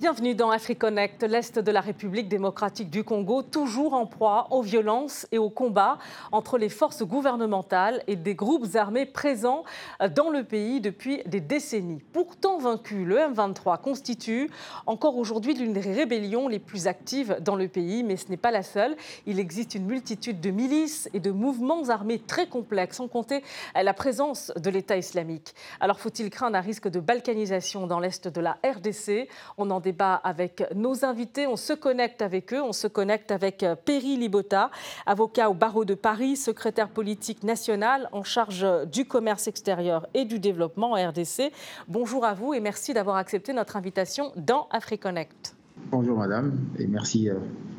Bienvenue dans AfriConnect, l'Est de la République démocratique du Congo, toujours en proie aux violences et aux combats entre les forces gouvernementales et des groupes armés présents dans le pays depuis des décennies. Pourtant vaincu, le M23 constitue encore aujourd'hui l'une des rébellions les plus actives dans le pays, mais ce n'est pas la seule. Il existe une multitude de milices et de mouvements armés très complexes, sans compter la présence de l'État islamique. Alors faut-il craindre un risque de balkanisation dans l'Est de la RDC débat avec nos invités. On se connecte avec eux. On se connecte avec euh, Perry Libota, avocat au barreau de Paris, secrétaire politique national en charge du commerce extérieur et du développement en RDC. Bonjour à vous et merci d'avoir accepté notre invitation dans AfriConnect. Bonjour madame et merci euh,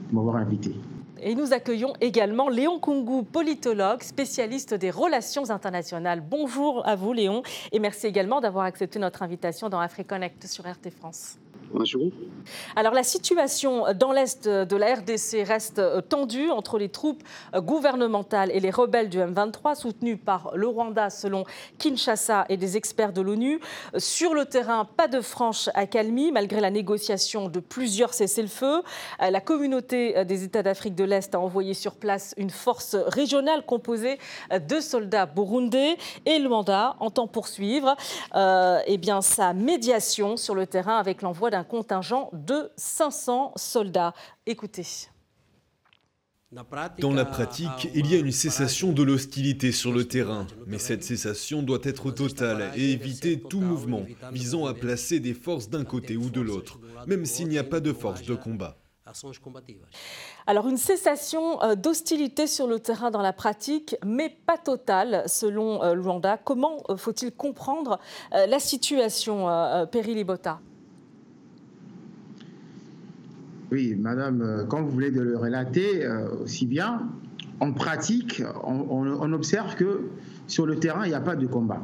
de m'avoir invité. Et nous accueillons également Léon Kungu, politologue, spécialiste des relations internationales. Bonjour à vous Léon et merci également d'avoir accepté notre invitation dans AfriConnect sur RT France. Alors la situation dans l'est de la RDC reste euh, tendue entre les troupes euh, gouvernementales et les rebelles du M23 soutenus par le Rwanda selon Kinshasa et des experts de l'ONU. Sur le terrain, pas de franche accalmie malgré la négociation de plusieurs cessez-le-feu. Euh, la communauté des États d'Afrique de l'Est a envoyé sur place une force régionale composée de soldats burundais et le Rwanda entend poursuivre eh bien, sa médiation sur le terrain avec l'envoi d'un contingent de 500 soldats. Écoutez. Dans la pratique, il y a une cessation de l'hostilité sur le terrain, mais cette cessation doit être totale et éviter tout mouvement visant à placer des forces d'un côté ou de l'autre, même s'il n'y a pas de force de combat. Alors une cessation euh, d'hostilité sur le terrain dans la pratique, mais pas totale selon euh, Luanda. Comment euh, faut-il comprendre la situation, Perry Libota? Oui, madame, quand euh, vous voulez de le relater euh, aussi bien, en pratique, on, observe que sur le terrain, il n'y a pas de combat.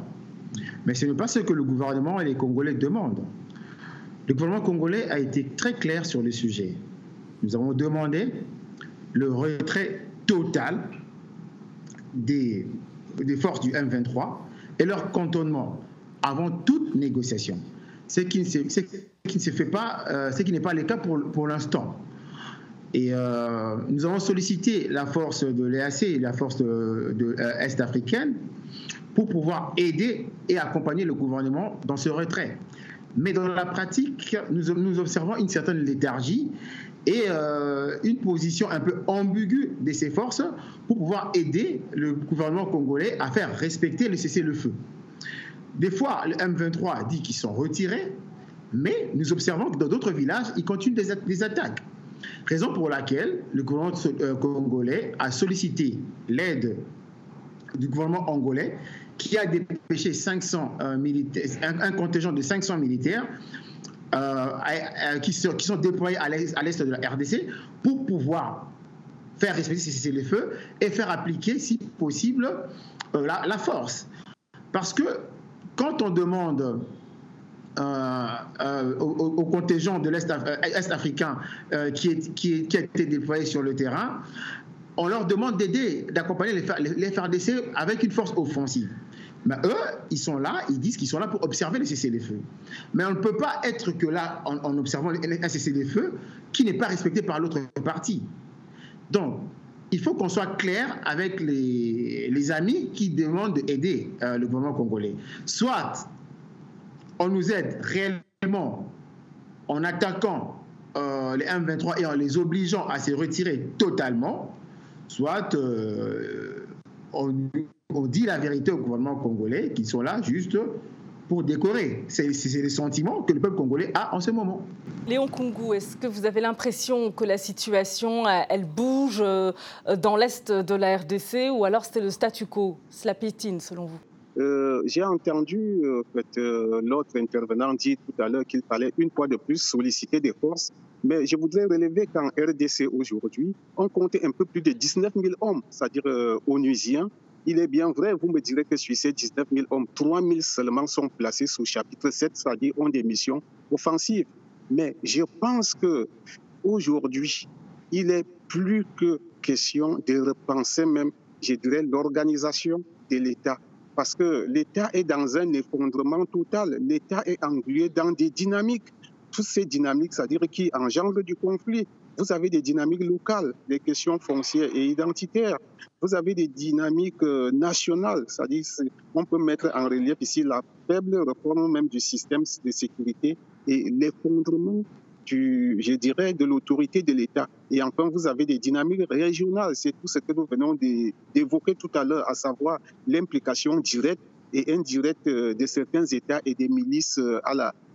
Mais ce n'est pas ce que le gouvernement et les Congolais demandent. Le gouvernement congolais a été très clair sur le sujet. Nous avons demandé le retrait total des, des forces du M23 et leur cantonnement avant toute négociation. Ce qui, qui ne se fait pas, euh, ce qui n'est pas le cas pour, pour l'instant. Et euh, nous avons sollicité la force de l'EAC, la force de, euh, est africaine, pour pouvoir aider et accompagner le gouvernement dans ce retrait. Mais dans la pratique, nous observons une certaine léthargie et une position un peu ambiguë de ces forces pour pouvoir aider le gouvernement congolais à faire respecter le cessez-le-feu. Des fois, le M23 dit qu'ils sont retirés, mais nous observons que dans d'autres villages, ils continuent des, attaques. Raison pour laquelle le gouvernement euh, congolais a sollicité l'aide du gouvernement angolais qui a dépêché 500, euh, un, contingent de 500 militaires euh, qui, sont, déployés à l'est de la RDC pour pouvoir faire respecter les feux et faire appliquer, si possible, la, la, force. Parce que quand on demande euh, euh, de l'Est euh, africain qui, qui, a été déployé sur le terrain, on leur demande d'aider, d'accompagner les, FRDC avec une force offensive. Mais eux, ils sont là, ils disent qu'ils sont là pour observer les cessez-les-feux. Mais on ne peut pas être que là en, observant un cessez-les-feux qui n'est pas respecté par l'autre partie. Donc, il faut qu'on soit clair avec les, amis qui demandent d'aider le gouvernement congolais. Soit on nous aide réellement en attaquant euh, les M23 et en les obligeant à se retirer totalement, soit euh, on, dit la vérité au gouvernement congolais qu'ils sont là juste pour décorer. C'est le sentiment que le peuple congolais a en ce moment. Léon Kungu, est-ce que vous avez l'impression que la situation, elle bouge euh, dans l'est de la RDC ou alors c'est le statu quo Cela piétine selon vous? Euh, j'ai entendu euh, euh, l'autre intervenant dire tout à l'heure qu'il fallait une fois de plus solliciter des forces, mais je voudrais relever qu'en RDC aujourd'hui, on comptait un peu plus de 19 000 hommes, c'est-à-dire onusiens. Il est bien vrai, vous me direz que sur ces 19 000 hommes, 3 000 seulement sont placés sous chapitre 7, c'est-à-dire ont des missions offensives. Mais je pense que aujourd'hui, il est plus que question de repenser même, je dirais, l'organisation de l'État parce que l'État est dans un effondrement total. L'État est englué dans des dynamiques toutes ces dynamiques, c'est-à-dire qui engendrent du conflit. Vous avez des dynamiques locales, des questions foncières et identitaires. Vous avez des dynamiques euh, nationales, c'est-à-dire on peut mettre en relief ici la faible réforme même du système de sécurité et l'effondrement je dirais, de l'autorité de l'État. Et enfin, vous avez des dynamiques régionales. C'est tout ce que nous venons d'évoquer tout à l'heure, à savoir l'implication directe et indirecte euh, de certains États et des milices euh,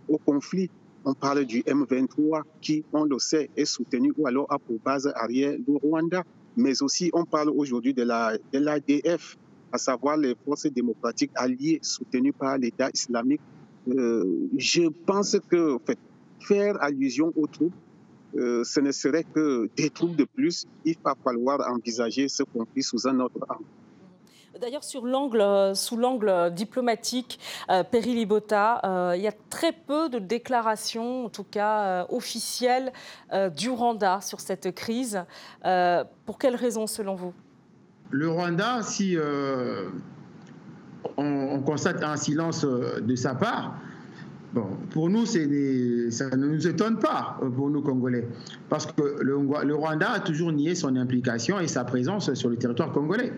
au conflit. On parle du M23 qui, on le sait, est soutenu ou alors a pour base arrière le Rwanda. Mais aussi, on parle aujourd'hui de l'ADF, à savoir les forces démocratiques alliées soutenues par l'État islamique. Euh, je pense que, fait, faire allusion aux troupes, euh, ce ne serait que des troupes de plus. Il va falloir envisager ce conflit sous un autre angle. D'ailleurs, l'angle, sous l'angle diplomatique, euh, Libota, euh, il y a très peu de déclarations, en tout cas euh, officielles, du Rwanda sur cette crise. pour quelles raisons, selon vous? Le Rwanda, si on, constate un silence de sa part, Bon, pour nous, ça ne nous étonne pas, euh, pour nous Congolais, parce que le, Rwanda a toujours nié son implication et sa présence sur le territoire congolais.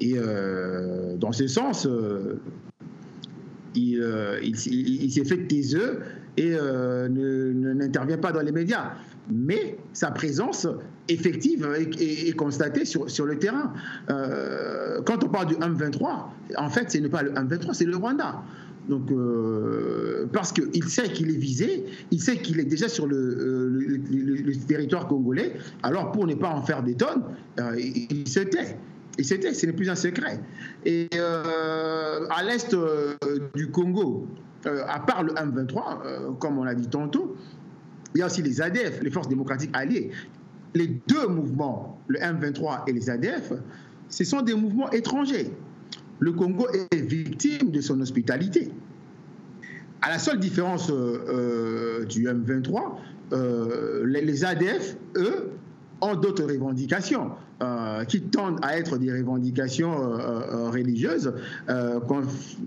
Et euh, dans ce sens, euh, il, s'est fait taiseux et n'intervient pas dans les médias. Mais sa présence effective est, constatée sur, sur, le terrain. quand on parle du M23, en fait, ce n'est pas le M23, c'est le Rwanda. Donc, euh, parce qu'il sait qu'il est visé, il sait qu'il est déjà sur le, euh, territoire congolais. Alors, pour ne pas en faire des tonnes, euh, il, se tait. Il se tait, ce n'est plus un secret. Et à l'est du Congo, à part le M23, comme on l'a dit tantôt, il y a aussi les ADF, les forces démocratiques alliées. Les deux mouvements, le M23 et les ADF, ce sont des mouvements étrangers le Congo est victime de son hospitalité. À la seule différence euh, euh, du M23, euh, les, ADF, eux, ont d'autres revendications qui tendent à être des revendications religieuses,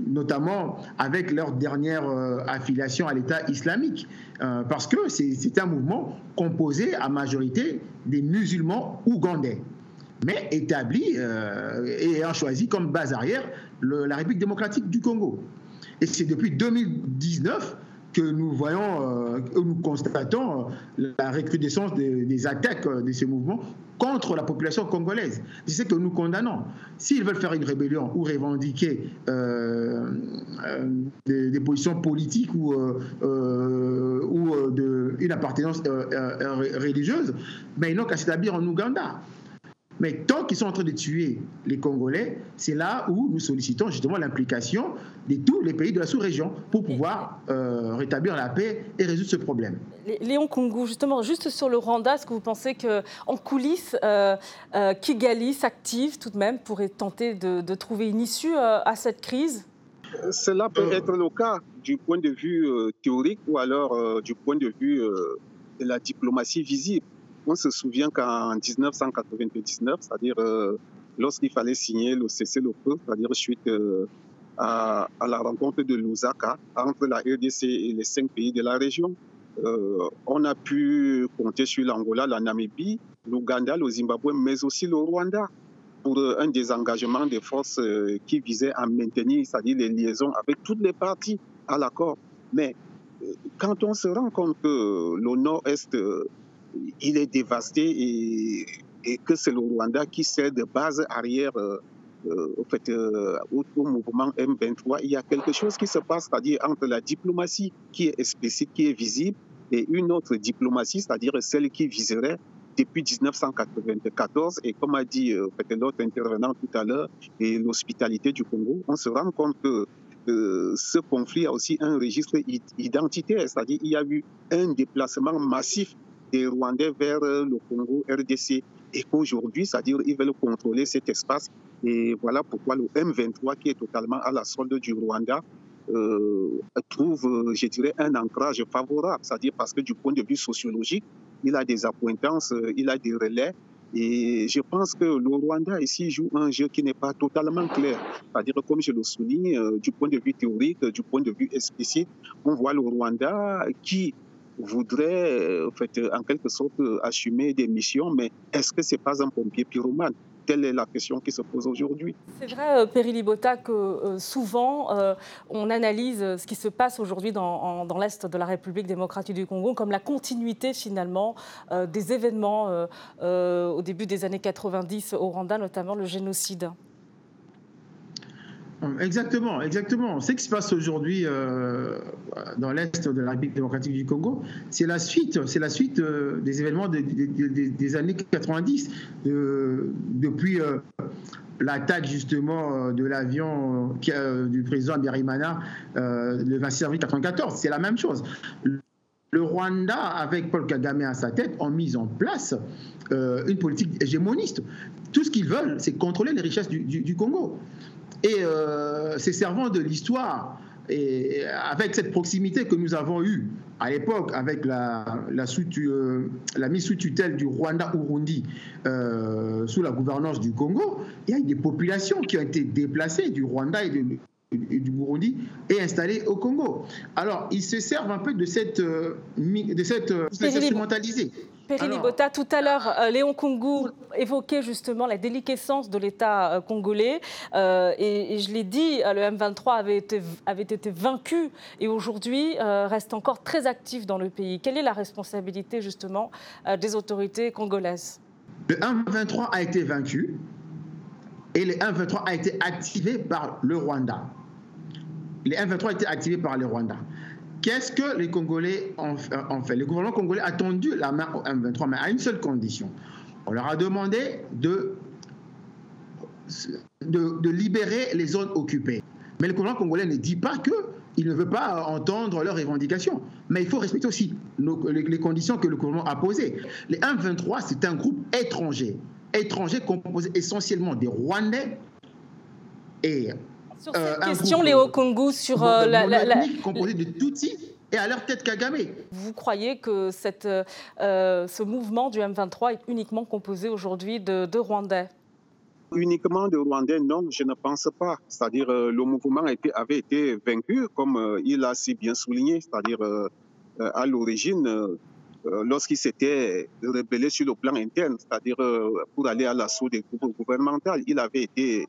notamment avec leur dernière affiliation à l'État islamique, parce que c'est un mouvement composé à majorité des musulmans ougandais mais établi euh, et ayant choisi comme base arrière la République démocratique du Congo. Et c'est depuis 2019 que nous voyons, euh, nous constatons euh, la recrudescence des, attaques de ces mouvements contre la population congolaise. C'est ce que nous condamnons. S'ils veulent faire une rébellion ou revendiquer des, positions politiques ou, ou une appartenance religieuse, mais ils n'ont qu'à s'établir en Ouganda. Mais tant qu'ils sont en train de tuer les Congolais, c'est là où nous sollicitons justement l'implication de tous les pays de la sous-région pour pouvoir euh, rétablir la paix et résoudre ce problème. Léon Kongou, justement, juste sur le Rwanda, est-ce que vous pensez qu'en coulisses, euh, euh, Kigali s'active tout de même pour tenter de, trouver une issue à cette crise? Cela peut être le cas du point de vue théorique ou alors du point de vue de la diplomatie visible. On se souvient qu'en 1999, c'est-à-dire euh, lorsqu'il fallait signer le cessez-le-feu, c'est-à-dire suite euh, à, la rencontre de Lusaka entre la RDC et les cinq pays de la région, euh, on a pu compter sur l'Angola, la Namibie, l'Ouganda, le Zimbabwe, mais aussi le Rwanda pour un désengagement des forces qui visait à maintenir, c'est-à-dire les liaisons avec toutes les parties à l'accord. Mais quand on se rend compte que le nord-est il est dévasté et, que c'est le Rwanda qui sert de base arrière euh, euh, au, fait, euh, au, mouvement M23. Il y a quelque chose qui se passe, c'est-à-dire entre la diplomatie qui est explicite, qui est visible, et une autre diplomatie, c'est-à-dire celle qui viserait depuis 1994, et comme a dit l'autre intervenant tout à l'heure, et l'hospitalité du Congo, on se rend compte que ce conflit a aussi un registre identitaire, c'est-à-dire il y a eu un déplacement massif des Rwandais vers euh, le Congo RDC et qu'aujourd'hui, c'est-à-dire ils veulent contrôler cet espace. Et voilà pourquoi le M23, qui est totalement à la solde du Rwanda, euh, trouve, euh, je dirais, un ancrage favorable, c'est-à-dire parce que du point de vue sociologique, il a des appointances, il a des relais. Et je pense que le Rwanda ici joue un jeu qui n'est pas totalement clair. C'est-à-dire, comme je le souligne, du point de vue théorique, du point de vue explicite, on voit le Rwanda qui voudrait en, fait, en quelque sorte assumer des missions, mais est-ce que ce n'est pas un pompier pyromane? Telle est la question qui se pose aujourd'hui. C'est vrai, Péri Libota, que souvent on analyse ce qui se passe aujourd'hui dans l'Est de la République démocratique du Congo comme la continuité finalement des événements au début des années 90 au Rwanda, notamment le génocide. Exactement, exactement. Ce qui se passe aujourd'hui euh, dans l'est de la République démocratique du Congo, c'est la suite, c'est la suite euh, des événements des années 90, depuis euh, l'attaque justement de l'avion du président Biarimana le 26 avril 1994. C'est la même chose. Le Rwanda, avec Paul Kagame à sa tête, ont mis en place une politique hégémoniste. Tout ce qu'ils veulent, c'est contrôler les richesses du Congo. Et euh, c'est servant de l'histoire, et avec cette proximité que nous avons eue à l'époque avec la, la, euh, la, mise sous tutelle du Rwanda-Urundi euh, sous la gouvernance du Congo, il y a eu des populations qui ont été déplacées du Rwanda et, du Burundi et installées au Congo. Alors, ils se servent un peu de cette, de cette, Libota, tout à l'heure, euh, Léon Kungu évoquait justement la déliquescence de l'État euh, congolais. Euh, et, je l'ai dit, le M23 avait été, avait été vaincu et aujourd'hui reste encore très actif dans le pays. Quelle est la responsabilité justement des autorités congolaises? Le M23 a été vaincu et le M23 a été activé par le Rwanda. Le M23 a été activé par le Rwanda. Qu'est-ce que les Congolais ont fait Le gouvernement congolais a tendu la main au M23, mais à une seule condition. On leur a demandé de, de, libérer les zones occupées. Mais le gouvernement congolais ne dit pas qu'il ne veut pas entendre leurs revendications. Mais il faut respecter aussi les, conditions que le gouvernement a posées. Les M23, c'est un groupe étranger. Étranger composé essentiellement des Rwandais et sur euh, cette question, Léo Congo, sur euh, la, la, la, composée de Tutsis et à leur tête Kagame. Vous croyez que cette, euh, ce mouvement du M23 est uniquement composé aujourd'hui de, de, Rwandais? Uniquement de Rwandais, non, je ne pense pas. C'est-à-dire le mouvement été, avait été vaincu, comme il a si bien souligné, c'est-à-dire à l'origine. Lorsqu'il s'était rebellé sur le plan interne, c'est-à-dire pour aller à l'assaut des groupes gouvernementaux, il avait été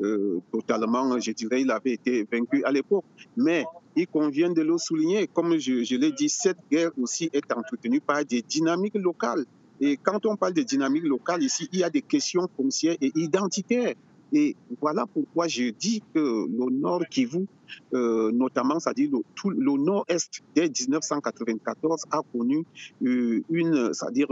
euh, totalement, je dirais, il avait été vaincu à l'époque. Mais il convient de le souligner, comme je, l'ai dit, cette guerre aussi est entretenue par des dynamiques locales. Et quand on parle de dynamiques locales, ici, il y a des questions foncières et identitaires. Et voilà pourquoi je dis que le Nord Kivu, euh, notamment, c'est-à-dire le, tout le Nord-Est, dès 1994, a connu euh, une, c'est-à-dire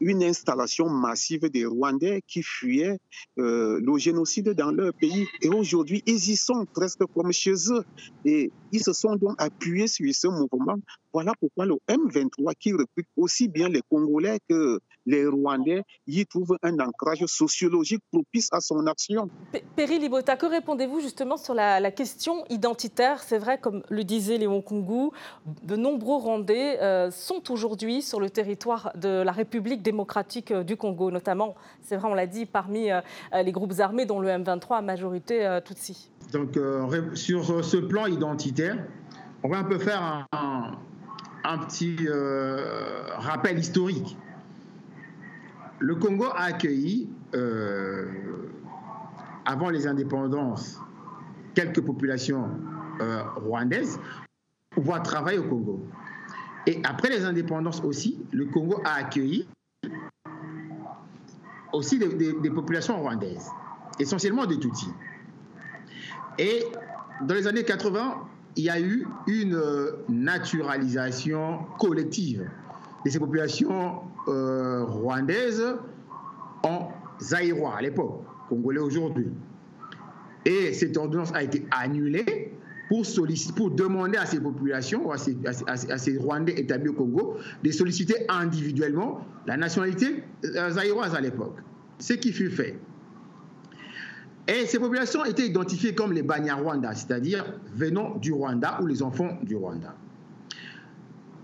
une installation massive des Rwandais qui fuyaient euh, le génocide dans leur pays. Et aujourd'hui, ils y sont presque comme chez eux. Et ils se sont donc appuyés sur ce mouvement. Voilà pourquoi le M23, qui recrute aussi bien les Congolais que les Rwandais, y trouve un ancrage sociologique propice à son action. Péri Libota, que répondez-vous justement sur la, question identitaire? C'est vrai, comme le disait Léon Kungu, de nombreux Rwandais euh, sont aujourd'hui sur le territoire de la République démocratique euh, du Congo, notamment, c'est vrai, on l'a dit, parmi euh, les groupes armés dont le M23 a majorité Tutsi. Donc, sur ce plan identitaire, on va un peu faire un, un petit rappel historique le Congo a accueilli, euh, avant les indépendances, quelques populations euh, rwandaises pour pouvoir travailler au Congo. Et après les indépendances aussi, le Congo a accueilli aussi des, populations rwandaises, essentiellement des Tutsis. Et dans les années 80, il y a eu une naturalisation collective de ces populations euh, rwandaises en zaïrois à l'époque, congolais aujourd'hui. Et cette ordonnance a été annulée pour, pour demander à ces populations, à ces, à, ces, Rwandais établis au Congo, de solliciter individuellement la nationalité euh, zaïroise à l'époque. Ce qui fut fait. Et ces populations étaient identifiées comme les Banyarwanda, c'est-à-dire venant du Rwanda ou les enfants du Rwanda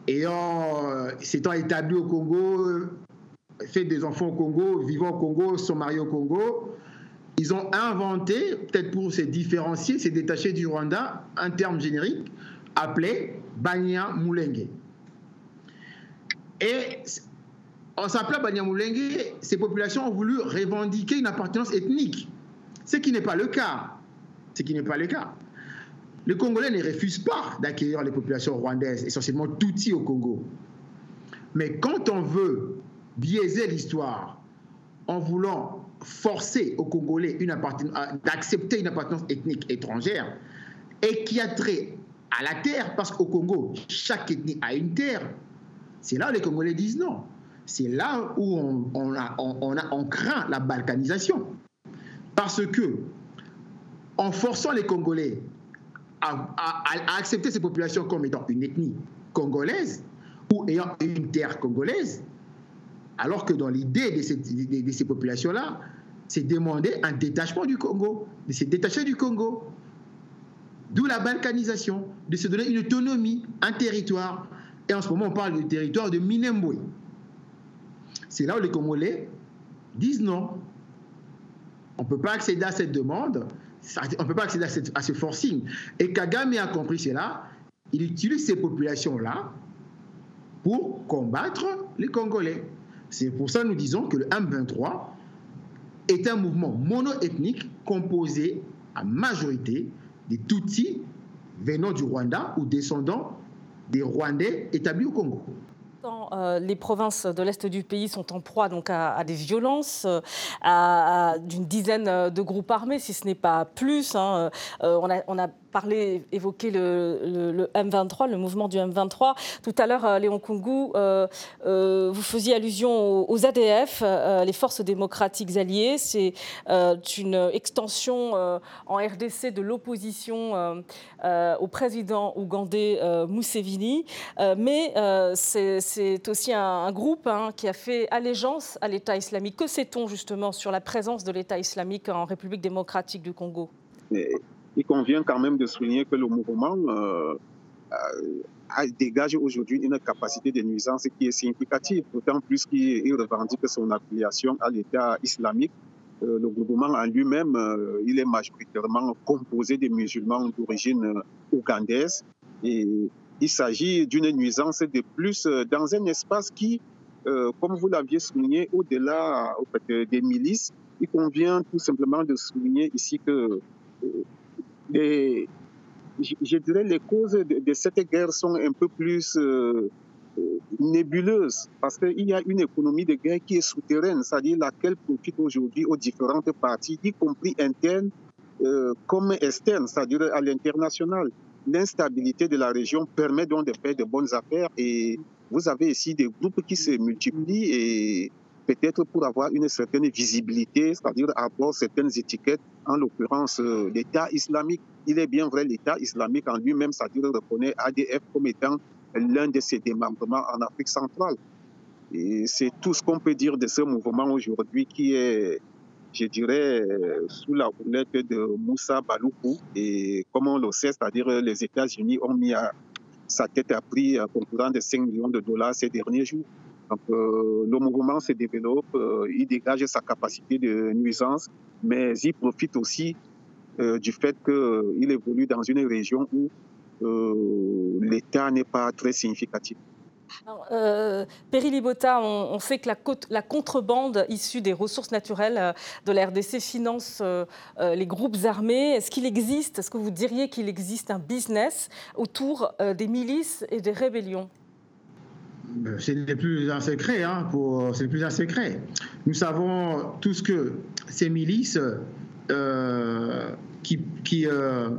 ayant, euh, s'étant établi au Congo, fait des enfants au Congo, vivant au Congo, sont mariés au Congo, ils ont inventé, peut-être pour se différencier, se détacher du Rwanda, un terme générique appelé Banya Mulenge. Et en s'appelant Banyamulenge, ces populations ont voulu revendiquer une appartenance ethnique, ce qui n'est pas le cas. Ce qui n'est pas le cas. Les Congolais ne refusent pas d'accueillir les populations rwandaises, essentiellement Tutsi au Congo. Mais quand on veut biaiser l'histoire en voulant forcer aux Congolais d'accepter une appartenance ethnique étrangère et qui a trait à la terre, parce qu'au Congo, chaque ethnie a une terre, c'est là où les Congolais disent non. C'est là où on, a, on, craint la balkanisation. Parce que, en forçant les Congolais à, accepter ces populations comme étant une ethnie congolaise ou ayant une terre congolaise, alors que dans l'idée de, ces, populations-là, c'est demander un détachement du Congo, de se détacher du Congo. D'où la balkanisation, de se donner une autonomie, un territoire. Et en ce moment, on parle du territoire de Minembwe. C'est là où les Congolais disent non. On ne peut pas accéder à cette demande, on ne peut pas accéder à, ce forcing. Et Kagame a compris cela. Il utilise ces populations-là pour combattre les Congolais. C'est pour ça que nous disons que le M23 est un mouvement monoethnique composé à majorité des Tutsis venant du Rwanda ou descendants des Rwandais établis au Congo. Euh, les provinces de l'Est du pays sont en proie donc à, des violences, euh, à, d'une dizaine de groupes armés, si ce n'est pas plus. Hein. Euh, on, a, parler, évoquer le, M23, le mouvement du M23. Tout à l'heure, euh, Léon Kungu, euh, euh, vous faisiez allusion aux, ADF, les forces démocratiques alliées. C'est une extension en RDC de l'opposition au président ougandais Museveni. mais c'est aussi un, groupe hein, qui a fait allégeance à l'État islamique. Que sait-on justement sur la présence de l'État islamique en République démocratique du Congo? Il convient quand même de souligner que le mouvement euh, euh, dégage aujourd'hui une capacité de nuisance qui est significative, d'autant plus qu'il revendique son affiliation à l'État islamique. Euh, le mouvement en lui-même, il est majoritairement composé de musulmans d'origine ougandaise et il s'agit d'une nuisance de plus dans un espace qui, comme vous l'aviez souligné, au-delà des milices, il convient tout simplement de souligner ici que et je, dirais les causes de, cette guerre sont un peu plus euh, euh, nébuleuses parce qu'il y a une économie de guerre qui est souterraine, c'est-à-dire laquelle profite aujourd'hui aux différentes parties, y compris internes euh, comme externes, c'est-à-dire à, l'international. L'instabilité de la région permet donc de faire de bonnes affaires et vous avez ici des groupes qui se multiplient et peut-être pour avoir une certaine visibilité, c'est-à-dire avoir certaines étiquettes, en l'occurrence euh, l'État islamique. Il est bien vrai, l'État islamique en lui-même, c'est-à-dire reconnaît ADF comme étant l'un de ses démembrements en Afrique centrale. Et c'est tout ce qu'on peut dire de ce mouvement aujourd'hui qui est, je dirais, sous la houlette de Moussa Baloukou. Et comme on le sait, c'est-à-dire les États-Unis ont mis à, sa tête à prix concurrent de 5 millions de dollars ces derniers jours. Donc, euh, le mouvement se développe, euh, il dégage sa capacité de nuisance, mais il profite aussi euh, du fait qu'il évolue dans une région où l'État n'est pas très significatif. Alors, Libota, on, sait que la, contrebande issue des ressources naturelles de la RDC finance les groupes armés. Est-ce qu'il existe, est-ce que vous diriez qu'il existe un business autour des milices et des rébellions? Ce n'est plus un secret, hein, c'est plus un secret. Nous savons tous que ces milices euh, qui, euh,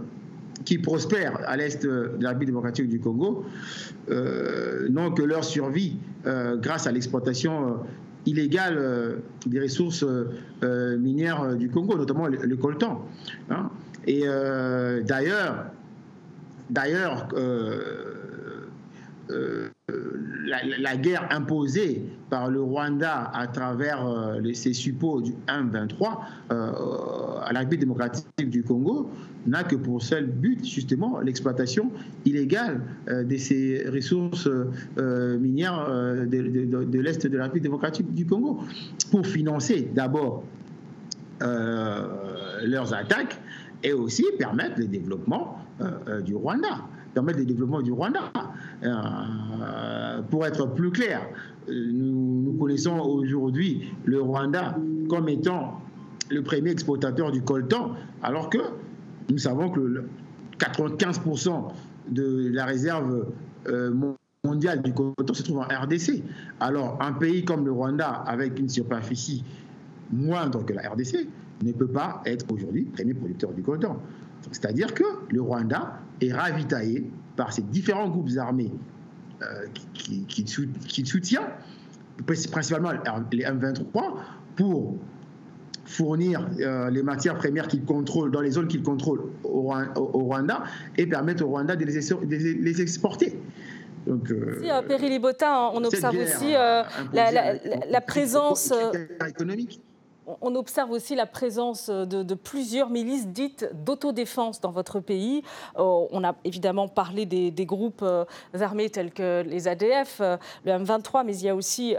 qui, prospèrent à l'est de la République démocratique du Congo euh, n'ont que leur survie grâce à l'exploitation illégale des ressources minières du Congo, notamment le, coltan. Hein. Et d'ailleurs, d'ailleurs, la, guerre imposée par le Rwanda à travers euh, ses suppôts du 1-23 euh, à la République démocratique du Congo n'a que pour seul but justement l'exploitation illégale euh, de ces ressources minières de, l'Est de la République démocratique du Congo pour financer d'abord leurs attaques et aussi permettre le développement du Rwanda. Permettre le développement du Rwanda. pour être plus clair, nous, connaissons aujourd'hui le Rwanda comme étant le premier exportateur du coltan, alors que nous savons que 95% de la réserve mondiale du coltan se trouve en RDC. Alors, un pays comme le Rwanda, avec une superficie moindre que la RDC, ne peut pas être aujourd'hui premier producteur du coltan. C'est-à-dire que le Rwanda est ravitaillé par ces différents groupes armés euh, qui, qui, qui, soutient, principalement les M23, pour fournir euh, les matières premières qu'il contrôle dans les zones qu'il contrôle au, Rwanda et permettre au Rwanda de les, exporter. Donc, euh, on observe aussi la, la, présence économique on observe aussi la présence de, plusieurs milices dites d'autodéfense dans votre pays. Euh, on a évidemment parlé des, groupes euh, armés tels que les ADF, euh, le M23, mais il y a aussi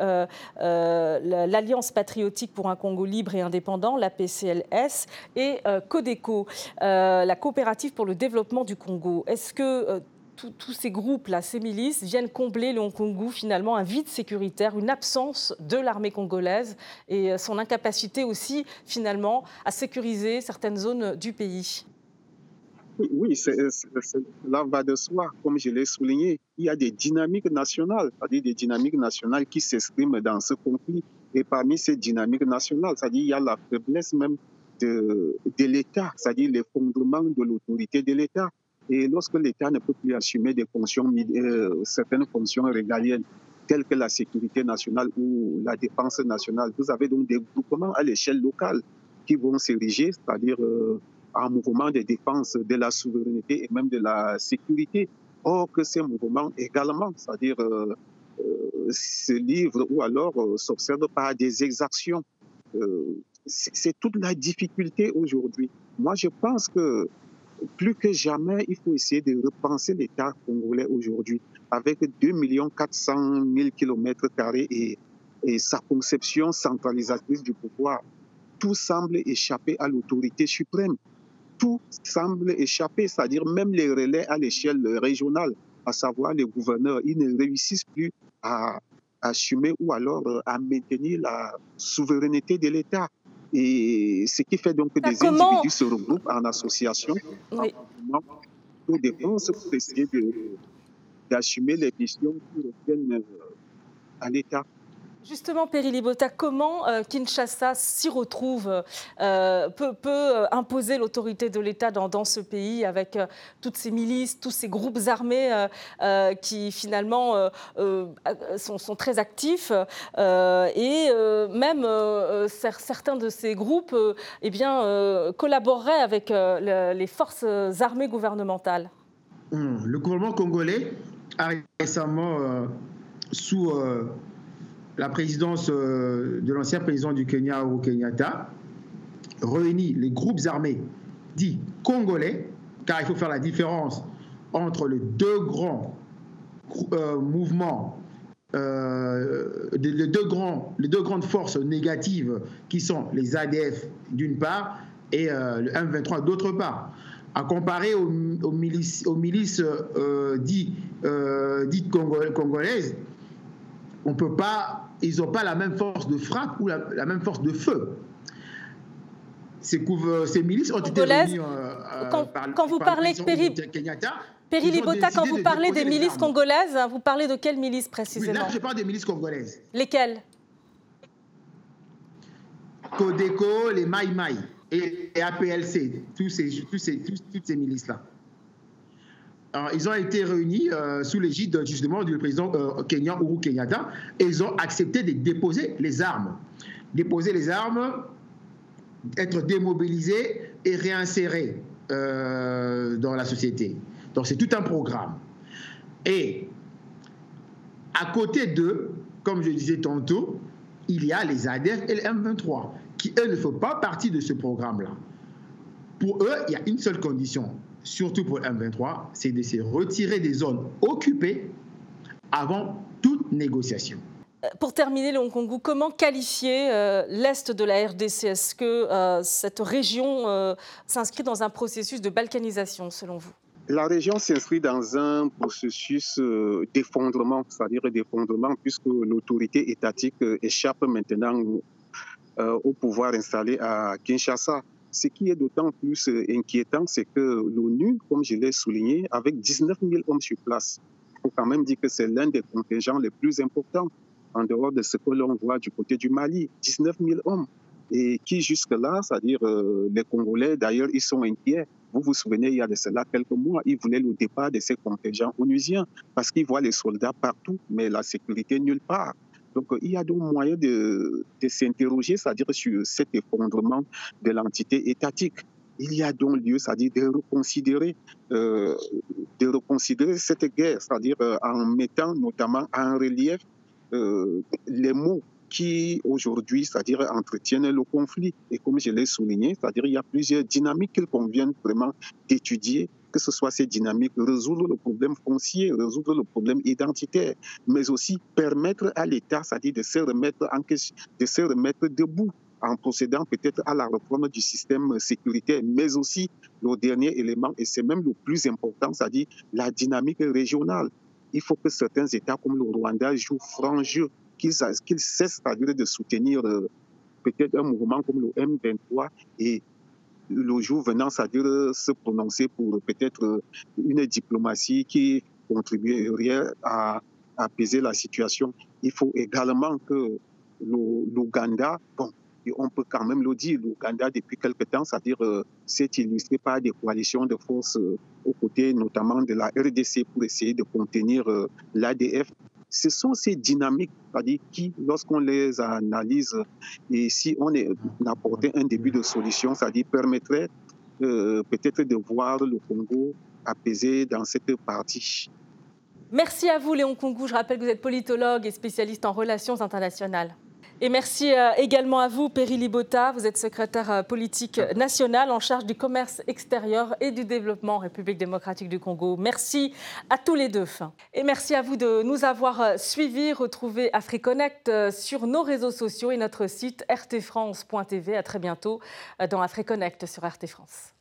l'Alliance patriotique pour un Congo libre et indépendant, la PCLS, et Codeco, la coopérative pour le développement du Congo. Est-ce que tous ces groupes-là, ces milices, viennent combler le Hong finalement un vide sécuritaire, une absence de l'armée congolaise et euh, son incapacité aussi, finalement, à sécuriser certaines zones du pays. Oui, cela va de soi. Comme je l'ai souligné, il y a des dynamiques nationales, c'est-à-dire des dynamiques nationales qui s'expriment dans ce conflit. Et parmi ces dynamiques nationales, c'est-à-dire il y a la faiblesse même de, de l'État, c'est-à-dire l'effondrement de l'autorité de l'État. Et lorsque l'État ne peut plus assumer des fonctions, euh, certaines fonctions régaliennes, telles que la sécurité nationale ou la défense nationale, vous avez donc des groupements à l'échelle locale qui vont s'ériger, c'est-à-dire euh, en mouvement de défense de la souveraineté et même de la sécurité. Or que ces mouvements également, c'est-à-dire euh, se livrent ou alors s'observent par des exactions. c'est toute la difficulté aujourd'hui. Moi, je pense que plus que jamais, il faut essayer de repenser l'État congolais aujourd'hui avec 2 400 000 km et, et sa conception centralisatrice du pouvoir. Tout semble échapper à l'autorité suprême. Tout semble échapper, c'est-à-dire même les relais à l'échelle régionale, à savoir les gouverneurs, ils ne réussissent plus à assumer ou alors à maintenir la souveraineté de l'État. Et ce qui fait donc que des individus se regroupent en association oui. pour défense, pour essayer d'assumer les missions qui reviennent à l'État. Justement, Périlibota, comment euh, Kinshasa s'y retrouve, euh, peut, euh, imposer l'autorité de l'État dans, ce pays avec toutes ces milices, tous ces groupes armés qui finalement sont, très actifs et même certains de ces groupes eh bien, collaboreraient avec les forces armées gouvernementales. Le gouvernement congolais a récemment, sous la présidence euh, de l'ancien président du Kenya, Uhuru Kenyatta, réunit les groupes armés dits congolais, car il faut faire la différence entre les deux grands euh, mouvements, euh, les, deux grandes forces négatives qui sont les ADF d'une part et le M23 d'autre part. À comparer aux, milices, dites, congolaises, on peut pas, ils n'ont pas la même force de frappe ou la, même force de feu. Ces, ces milices ont été réunies euh, quand, par, quand vous parlez Péri... Kenyatta. Libota, quand vous parlez des milices congolaises, vous parlez de quelles milices précisément oui, Là, je parle des milices congolaises. Lesquelles? Codeco, les Mai Mai et, APLC, tous ces, tous ces, toutes ces milices-là ils ont été réunis euh, sous l'égide justement du président euh, kenyan Uhuru Kenyatta et ils ont accepté de déposer les armes. Déposer les armes, être démobilisés et réinsérés euh, dans la société. Donc c'est tout un programme. Et à côté d'eux, comme je disais tantôt, il y a les ADF et les M23 qui, eux, ne font pas partie de ce programme-là. Pour eux, il y a une seule condition, surtout pour M23, c'est de se retirer des zones occupées avant toute négociation. Euh, pour terminer, le Hong comment qualifier euh, l'Est de la RDC Est-ce que euh, cette région s'inscrit dans un processus de balkanisation, selon vous? La région s'inscrit dans un processus euh, d'effondrement, c'est-à-dire d'effondrement, puisque l'autorité étatique euh, échappe maintenant euh, au pouvoir installé à Kinshasa. Ce qui est d'autant plus inquiétant, c'est que l'ONU, comme je l'ai souligné, avec 19 000 hommes sur place, il faut quand même dire que c'est l'un des contingents les plus importants en dehors de ce que l'on voit du côté du Mali. 19 000 hommes. Et qui jusque-là, c'est-à-dire les Congolais, d'ailleurs, ils sont inquiets vous vous souvenez, il y a de cela quelques mois, ils voulaient le départ de ces contingents onusiens parce qu'ils voient les soldats partout, mais la sécurité nulle part. Donc, il y a donc moyen de, s'interroger, c'est-à-dire sur cet effondrement de l'entité étatique. Il y a donc lieu, c'est-à-dire de reconsidérer, euh, de reconsidérer cette guerre, c'est-à-dire euh, en mettant notamment en relief euh, les mots qui aujourd'hui, c'est-à-dire entretiennent le conflit. Et comme je l'ai souligné, c'est-à-dire il y a plusieurs dynamiques qu'il convient vraiment d'étudier que ce soit ces dynamiques, résoudre le problème foncier, résoudre le problème identitaire, mais aussi permettre à l'État, c'est-à-dire de se remettre en question, de se remettre debout en procédant peut-être à la réforme du système sécuritaire, mais aussi le dernier élément, et c'est même le plus important, c'est-à-dire la dynamique régionale. Il faut que certains États comme le Rwanda jouent franc jeu qu'ils cessent de soutenir euh, peut-être un mouvement comme le M23 et le jour venant, c'est-à-dire se prononcer pour peut-être une diplomatie qui contribuerait à apaiser la situation. Il faut également que l'Ouganda, bon, on peut quand même le dire, l'Ouganda depuis quelque temps, c'est-à-dire euh, s'est illustré par des coalitions de forces euh, aux côtés notamment de la RDC pour essayer de contenir l'ADF ce sont ces dynamiques qui, lorsqu'on les analyse et si on, apportait un début de solution, c'est-à-dire permettrait euh, peut-être de voir le Congo apaisé dans cette partie. Merci à vous, Léon Kongou. Je rappelle que vous êtes politologue et spécialiste en relations internationales. Et merci euh, également à vous, Perry Libota. Vous êtes secrétaire euh, politique national en charge du commerce extérieur et du développement en République démocratique du Congo. Merci à tous les deux. Et merci à vous de nous avoir euh, suivis. Retrouvez AfriConnect sur nos réseaux sociaux et notre site rtfrance.tv. À très bientôt dans AfriConnect sur RT France.